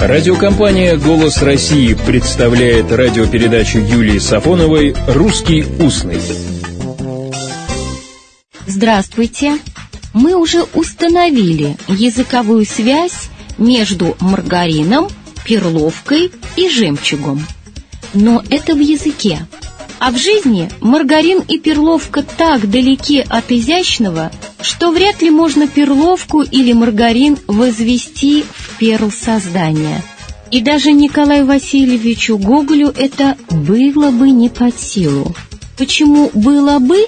Радиокомпания «Голос России» представляет радиопередачу Юлии Сафоновой «Русский устный». Здравствуйте! Мы уже установили языковую связь между маргарином, перловкой и жемчугом. Но это в языке. А в жизни маргарин и перловка так далеки от изящного, что вряд ли можно перловку или маргарин возвести в перл создания. И даже Николаю Васильевичу Гоголю это было бы не под силу. Почему было бы?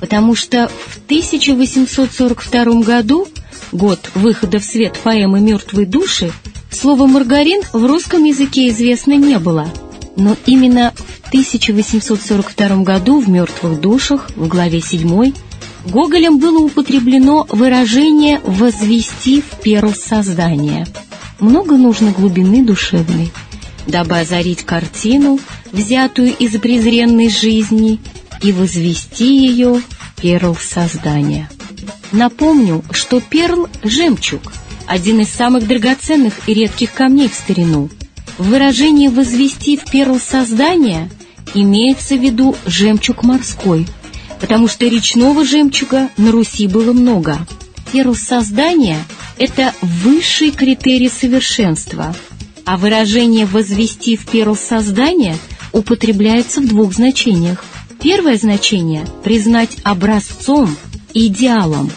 Потому что в 1842 году, год выхода в свет поэмы «Мертвые души», слово «маргарин» в русском языке известно не было. Но именно в 1842 году в «Мертвых душах» в главе 7 Гоголем было употреблено выражение «возвести в перл создания». Много нужно глубины душевной, дабы озарить картину, взятую из презренной жизни, и возвести ее перл создания. Напомню, что перл – жемчуг, один из самых драгоценных и редких камней в старину. В выражении «возвести в перл создания» имеется в виду жемчуг морской – потому что речного жемчуга на Руси было много. Перл создания – это высший критерий совершенства, а выражение «возвести в перл создания» употребляется в двух значениях. Первое значение – признать образцом, идеалом,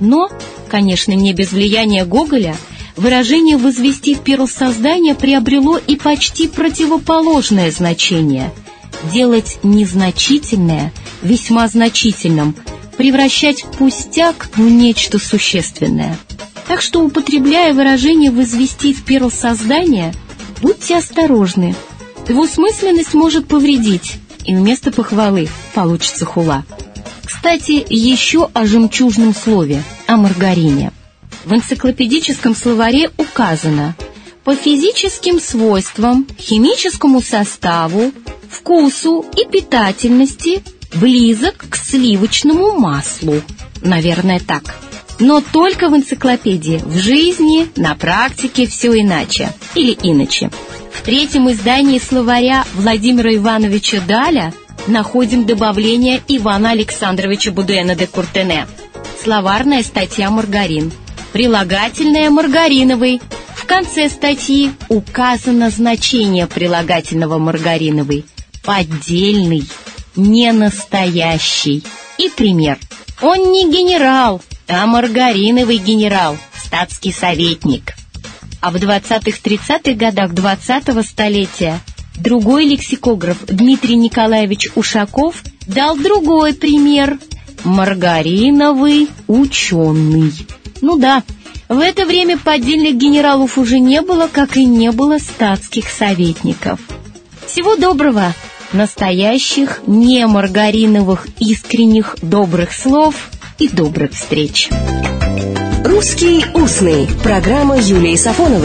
но, конечно, не без влияния Гоголя, выражение «возвести в перл создания» приобрело и почти противоположное значение – делать незначительное – весьма значительным, превращать пустяк в нечто существенное. Так что, употребляя выражение «возвести в перл создания», будьте осторожны. Двусмысленность может повредить, и вместо похвалы получится хула. Кстати, еще о жемчужном слове, о маргарине. В энциклопедическом словаре указано по физическим свойствам, химическому составу, вкусу и питательности близок к сливочному маслу. Наверное, так. Но только в энциклопедии. В жизни, на практике все иначе. Или иначе. В третьем издании словаря Владимира Ивановича Даля находим добавление Ивана Александровича Будуэна де Куртене. Словарная статья «Маргарин». Прилагательное «маргариновый». В конце статьи указано значение прилагательного «маргариновый». Поддельный не настоящий. И пример. Он не генерал, а маргариновый генерал, статский советник. А в 20-30-х годах 20-го столетия другой лексикограф Дмитрий Николаевич Ушаков дал другой пример. Маргариновый ученый. Ну да, в это время поддельных генералов уже не было, как и не было статских советников. Всего доброго! настоящих, не маргариновых, искренних, добрых слов и добрых встреч. «Русский устный» – программа Юлии Сафоновой.